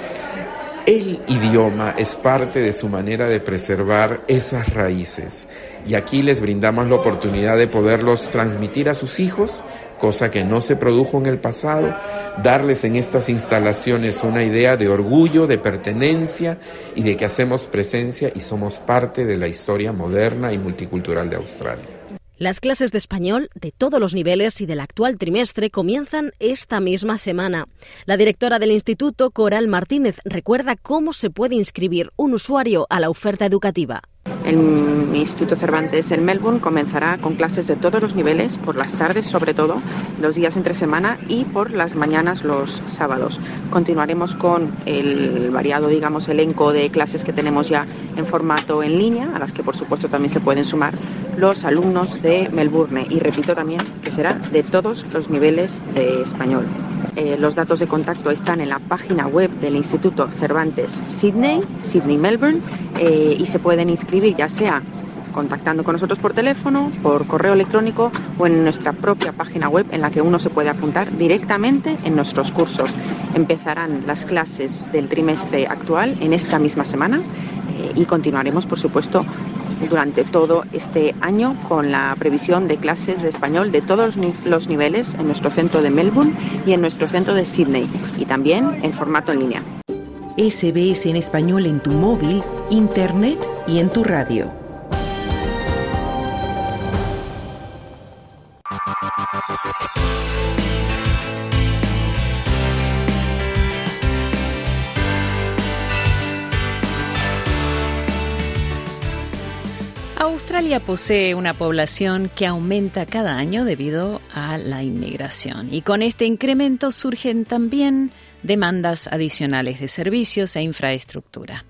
El idioma es parte de su manera de preservar esas raíces y aquí les brindamos la oportunidad de poderlos transmitir a sus hijos, cosa que no se produjo en el pasado, darles en estas instalaciones una idea de orgullo, de pertenencia y de que hacemos presencia y somos parte de la historia moderna y multicultural de Australia. Las clases de español de todos los niveles y del actual trimestre comienzan esta misma semana. La directora del instituto, Coral Martínez, recuerda cómo se puede inscribir un usuario a la oferta educativa. El Instituto Cervantes en Melbourne comenzará con clases de todos los niveles, por las tardes sobre todo, los días entre semana y por las mañanas los sábados. Continuaremos con el variado, digamos, elenco de clases que tenemos ya en formato en línea, a las que por supuesto también se pueden sumar los alumnos de Melbourne. Y repito también que será de todos los niveles de español. Eh, los datos de contacto están en la página web del Instituto Cervantes Sydney, Sydney Melbourne, eh, y se pueden inscribir ya sea contactando con nosotros por teléfono, por correo electrónico o en nuestra propia página web en la que uno se puede apuntar directamente en nuestros cursos. Empezarán las clases del trimestre actual en esta misma semana eh, y continuaremos, por supuesto, durante todo este año con la previsión de clases de español de todos los niveles en nuestro centro de Melbourne y en nuestro centro de Sydney y también en formato en línea. SBS en español en tu móvil, internet y en tu radio. Australia posee una población que aumenta cada año debido a la inmigración y con este incremento surgen también demandas adicionales de servicios e infraestructura.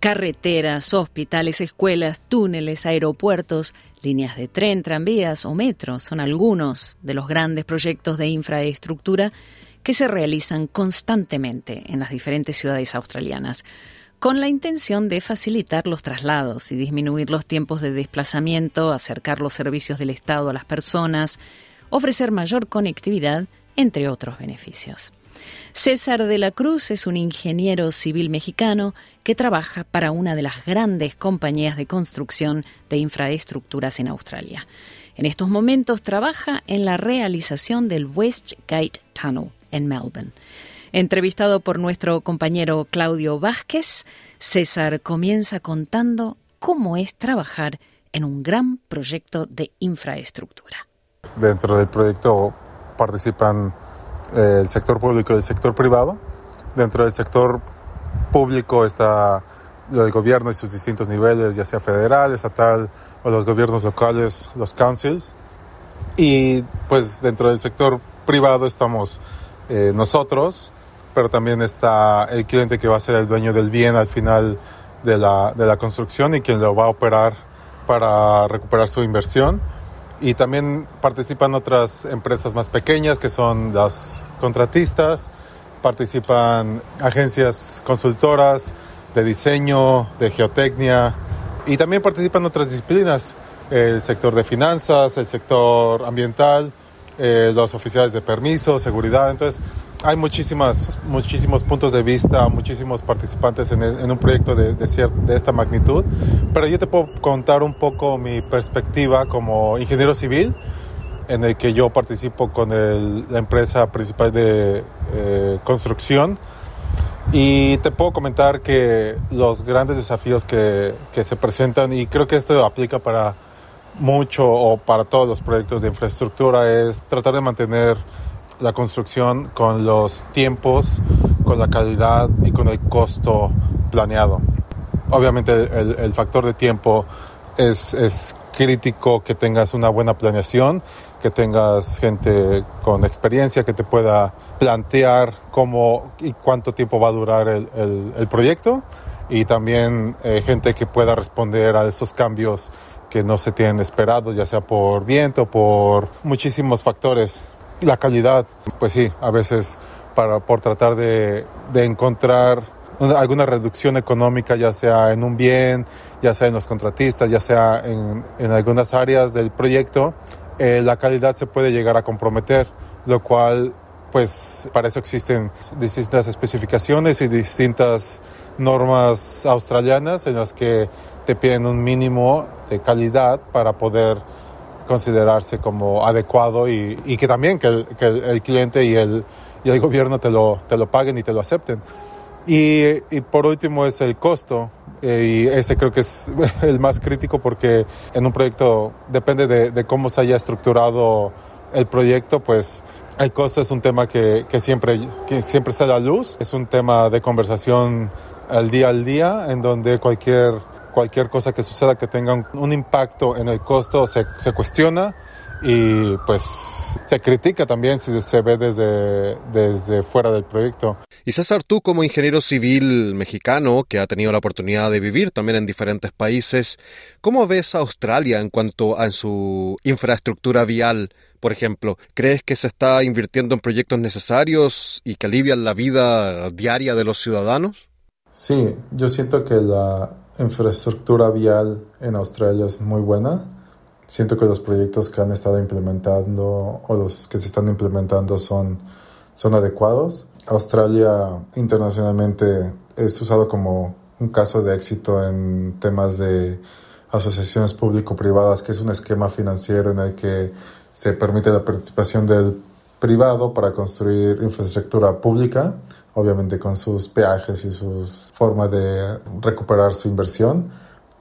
Carreteras, hospitales, escuelas, túneles, aeropuertos, líneas de tren, tranvías o metros son algunos de los grandes proyectos de infraestructura que se realizan constantemente en las diferentes ciudades australianas con la intención de facilitar los traslados y disminuir los tiempos de desplazamiento, acercar los servicios del Estado a las personas, ofrecer mayor conectividad, entre otros beneficios. César de la Cruz es un ingeniero civil mexicano que trabaja para una de las grandes compañías de construcción de infraestructuras en Australia. En estos momentos trabaja en la realización del Westgate Tunnel en Melbourne. Entrevistado por nuestro compañero Claudio Vázquez, César comienza contando cómo es trabajar en un gran proyecto de infraestructura. Dentro del proyecto participan eh, el sector público y el sector privado. Dentro del sector público está el gobierno y sus distintos niveles, ya sea federal, estatal o los gobiernos locales, los councils. Y pues dentro del sector privado estamos eh, nosotros, pero también está el cliente que va a ser el dueño del bien al final de la, de la construcción y quien lo va a operar para recuperar su inversión. Y también participan otras empresas más pequeñas que son las contratistas, participan agencias consultoras de diseño, de geotecnia y también participan otras disciplinas, el sector de finanzas, el sector ambiental, eh, los oficiales de permiso, seguridad. Entonces, hay muchísimas, muchísimos puntos de vista, muchísimos participantes en, un proyecto de, de, esta magnitud, pero yo te puedo contar un poco mi perspectiva como ingeniero civil, en el que yo participo con la empresa principal de eh, construcción. Y te puedo comentar que los grandes desafíos que, que se presentan, y creo que esto aplica para mucho o para todos los proyectos de infraestructura, es tratar de mantener la construcción con los tiempos, con la calidad y con el costo planeado. Obviamente el, factor de tiempo es, es, crítico que tengas una buena planeación, que tengas gente con experiencia que te pueda plantear cómo y cuánto tiempo va a durar el, proyecto y también eh, gente que pueda responder a esos cambios que no se tienen esperados, ya sea por viento, por muchísimos factores. La calidad, pues sí, a veces para, por tratar de, de encontrar alguna reducción económica, ya sea en un bien, ya sea en los contratistas, ya sea en, en algunas áreas del proyecto, eh, la calidad se puede llegar a comprometer, lo cual, pues, para eso existen distintas especificaciones y distintas normas australianas en las que te piden un mínimo de calidad para poder considerarse como adecuado y, que también que el, cliente y el, y el gobierno te lo, te lo paguen y te lo acepten. Y por último es el costo, y ese creo que es el más crítico porque en un proyecto depende de, cómo se haya estructurado el proyecto, pues el costo es un tema que, que, siempre, que siempre sale a luz, es un tema de conversación al día al día en donde cualquier cualquier cosa que suceda que tenga un, impacto en el costo se, se cuestiona y pues se critica también si se ve desde, desde fuera del proyecto. Y César, tú como ingeniero civil mexicano que ha tenido la oportunidad de vivir también en diferentes países, ¿cómo ves a Australia en cuanto a su infraestructura vial? Por ejemplo, ¿crees que se está invirtiendo en proyectos necesarios y que alivian la vida diaria de los ciudadanos? Sí, yo siento que la infraestructura vial en Australia es muy buena siento que los proyectos que han estado implementando o los que se están implementando son, son adecuados. Australia internacionalmente es usado como un caso de éxito en temas de asociaciones público-privadas, que es un esquema financiero en el que se permite la participación del privado para construir infraestructura pública, obviamente con sus peajes y sus formas de recuperar su inversión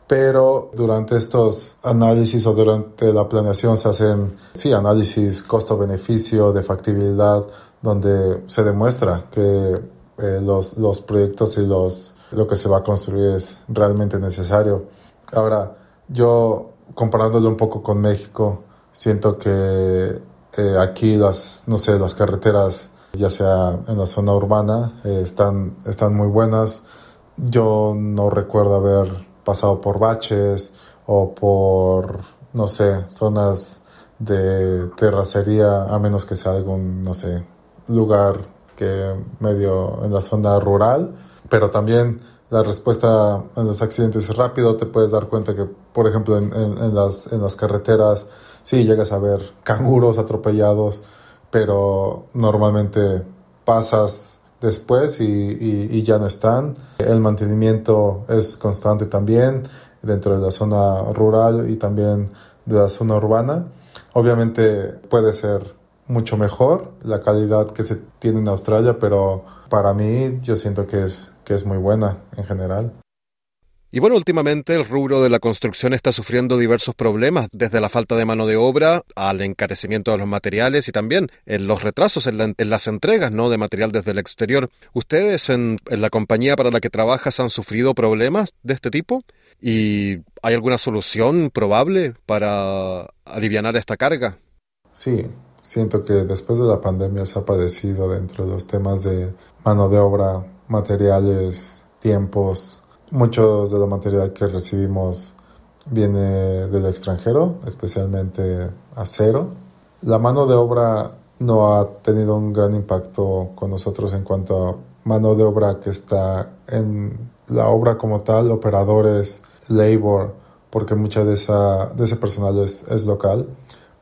pero durante estos análisis o durante la planeación se hacen, sí, análisis costo-beneficio, de factibilidad, donde se demuestra que eh, los, los proyectos y los, lo que se va a construir es realmente necesario. Ahora, yo comparándolo un poco con México, siento que eh, aquí las, no sé, las carreteras, ya sea en la zona urbana, eh, están, están muy buenas. Yo no recuerdo haber pasado por baches o por, no sé, zonas de terracería, a menos que sea algún, no sé, lugar que medio en la zona rural, pero también la respuesta en los accidentes es rápido, te puedes dar cuenta que, por ejemplo, en, las, en las carreteras, sí, llegas a ver canguros atropellados, pero normalmente pasas después y, ya no están. El mantenimiento es constante también dentro de la zona rural y también de la zona urbana. Obviamente puede ser mucho mejor la calidad que se tiene en Australia, pero para mí yo siento que es, que es muy buena en general. Y bueno, últimamente el rubro de la construcción está sufriendo diversos problemas, desde la falta de mano de obra al encarecimiento de los materiales y también en los retrasos en, las entregas ¿no? de material desde el exterior. ¿Ustedes en, en la compañía para la que trabajas han sufrido problemas de este tipo? ¿Y hay alguna solución probable para aliviar esta carga? Sí, siento que después de la pandemia se ha padecido dentro de los temas de mano de obra, materiales, tiempos, Mucho de la material que recibimos viene del extranjero, especialmente acero. La mano de obra no ha tenido un gran impacto con nosotros en cuanto a mano de obra que está en la obra como tal, operadores, labor, porque mucha de, esa, de ese personal es, es local,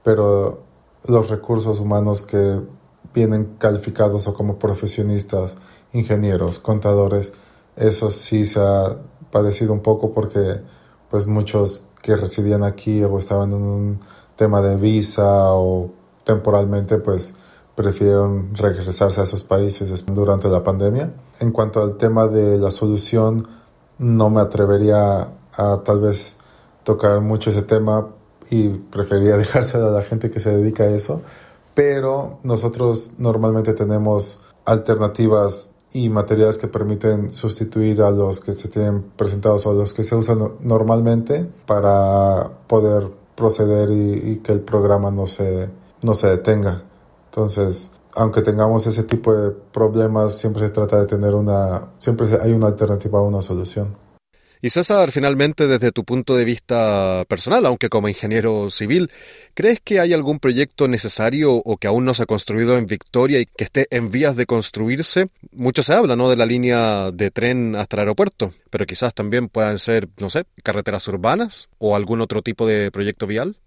pero los recursos humanos que vienen calificados o como profesionistas, ingenieros, contadores, eso sí se ha padecido un poco porque pues muchos que residían aquí o estaban en un tema de visa o temporalmente pues prefirieron regresarse a esos países durante la pandemia. En cuanto al tema de la solución, no me atrevería a tal vez tocar mucho ese tema y preferiría dejárselo a la gente que se dedica a eso, pero nosotros normalmente tenemos alternativas y materiales que permiten sustituir a los que se tienen presentados o a los que se usan normalmente para poder proceder y, que el programa no se, no se detenga. Entonces, aunque tengamos ese tipo de problemas, siempre se trata de tener una, siempre hay una alternativa una solución. Y César, finalmente, desde tu punto de vista personal, aunque como ingeniero civil, ¿crees que hay algún proyecto necesario o que aún no se ha construido en Victoria y que esté en vías de construirse? Mucho se habla, ¿no?, de la línea de tren hasta el aeropuerto, pero quizás también puedan ser, no sé, carreteras urbanas o algún otro tipo de proyecto vial.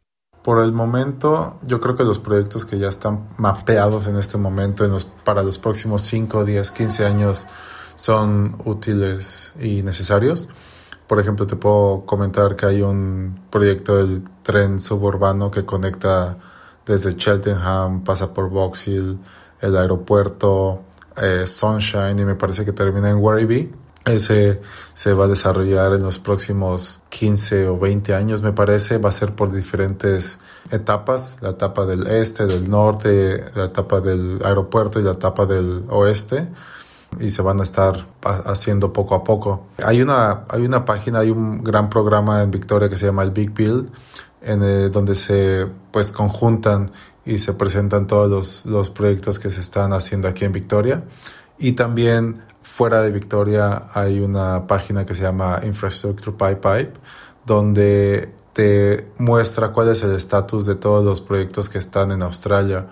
Por el momento, yo creo que los proyectos que ya están mapeados en este momento para los próximos 5, 10, 15 años son útiles y necesarios. Por ejemplo, te puedo comentar que hay un proyecto del tren suburbano que conecta desde Cheltenham, pasa por Box el aeropuerto, eh, Sunshine y me parece que termina en Werribee. Ese se va a desarrollar en los próximos 15 o 20 años, me parece. Va a ser por diferentes etapas, la etapa del este, del norte, la etapa del aeropuerto y la etapa del oeste. Y se van a estar haciendo poco a poco. Hay una, hay una página, hay un gran programa en Victoria que se llama el Big Build, en donde se pues conjuntan y se presentan todos los, los proyectos que se están haciendo aquí en Victoria. Y también fuera de Victoria hay una página que se llama Infrastructure Pipe Pipe, donde te muestra cuál es el estatus de todos los proyectos que están en Australia,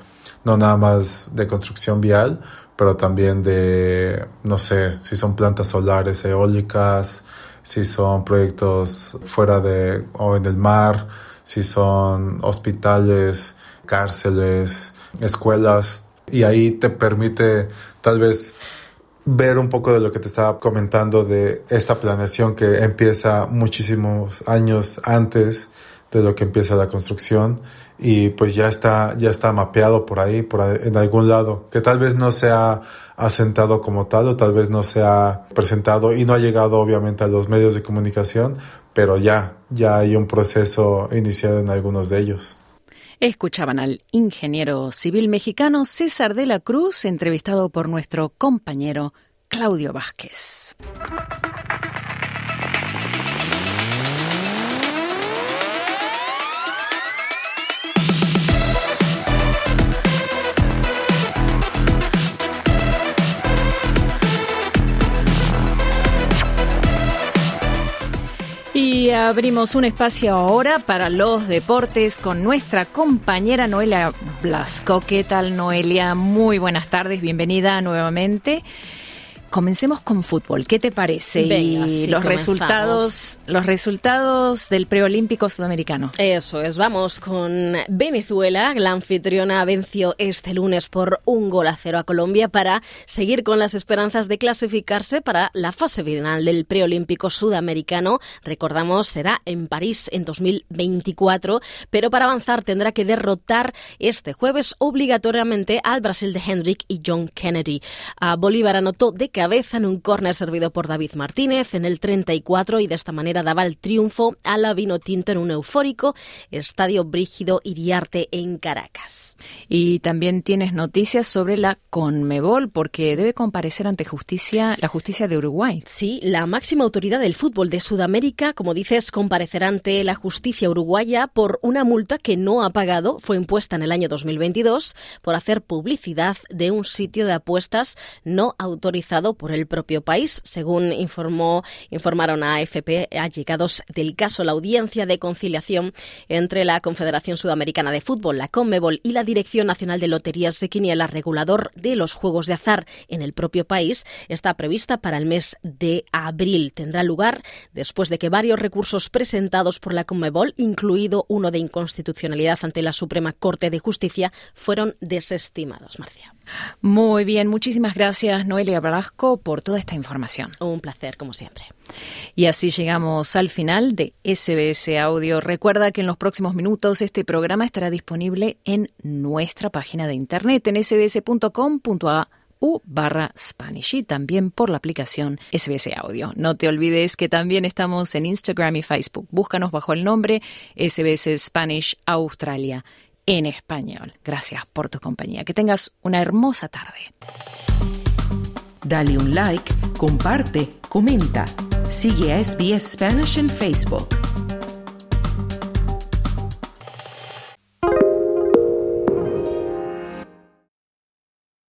no nada más de construcción vial, pero también de, no sé, si son plantas solares, eólicas, si son proyectos fuera de o en el mar, si son hospitales, cárceles, escuelas, y ahí te permite tal vez ver un poco de lo que te estaba comentando de esta planeación que empieza muchísimos años antes de lo que empieza la construcción y pues ya está ya está mapeado por ahí por en algún lado que tal vez no se ha asentado como tal o tal vez no se ha presentado y no ha llegado obviamente a los medios de comunicación pero ya ya hay un proceso iniciado en algunos de ellos Escuchaban al ingeniero civil mexicano César de la Cruz, entrevistado por nuestro compañero Claudio Vázquez. Y abrimos un espacio ahora para los deportes con nuestra compañera Noelia Blasco. ¿Qué tal, Noelia? Muy buenas tardes, bienvenida nuevamente. Comencemos con fútbol. ¿Qué te parece? y los resultados, los resultados del preolímpico sudamericano. Eso es. Vamos con Venezuela. La anfitriona venció este lunes por un gol a cero a Colombia para seguir con las esperanzas de clasificarse para la fase final del preolímpico sudamericano. Recordamos, será en París en 2024, pero para avanzar tendrá que derrotar este jueves obligatoriamente al Brasil de Hendrick y John Kennedy. A Bolívar anotó de que cabeza en un córner servido por David Martínez en el 34 y de esta manera daba el triunfo a la Vino Tinto en un eufórico Estadio Brígido Iriarte en Caracas. Y también tienes noticias sobre la Conmebol porque debe comparecer ante justicia la justicia de Uruguay. Sí, la máxima autoridad del fútbol de Sudamérica, como dices, comparecerá ante la justicia uruguaya por una multa que no ha pagado, fue impuesta en el año 2022 por hacer publicidad de un sitio de apuestas no autorizado por el propio país, según informó, informaron a AFP allegados del caso. La audiencia de conciliación entre la Confederación Sudamericana de Fútbol, la CONMEBOL y la Dirección Nacional de Loterías de Quiniela, regulador de los juegos de azar en el propio país, está prevista para el mes de abril. Tendrá lugar después de que varios recursos presentados por la CONMEBOL, incluido uno de inconstitucionalidad ante la Suprema Corte de Justicia, fueron desestimados. Marcia. Muy bien, muchísimas gracias Noelia Velasco por toda esta información. Un placer, como siempre. Y así llegamos al final de SBS Audio. Recuerda que en los próximos minutos este programa estará disponible en nuestra página de internet en sbs.com.au barra Spanish y también por la aplicación SBS Audio. No te olvides que también estamos en Instagram y Facebook. Búscanos bajo el nombre SBS Spanish Australia en español. Gracias por tu compañía. Que tengas una hermosa tarde. Dale un like, comparte, comenta. Sigue a SBS Spanish en Facebook.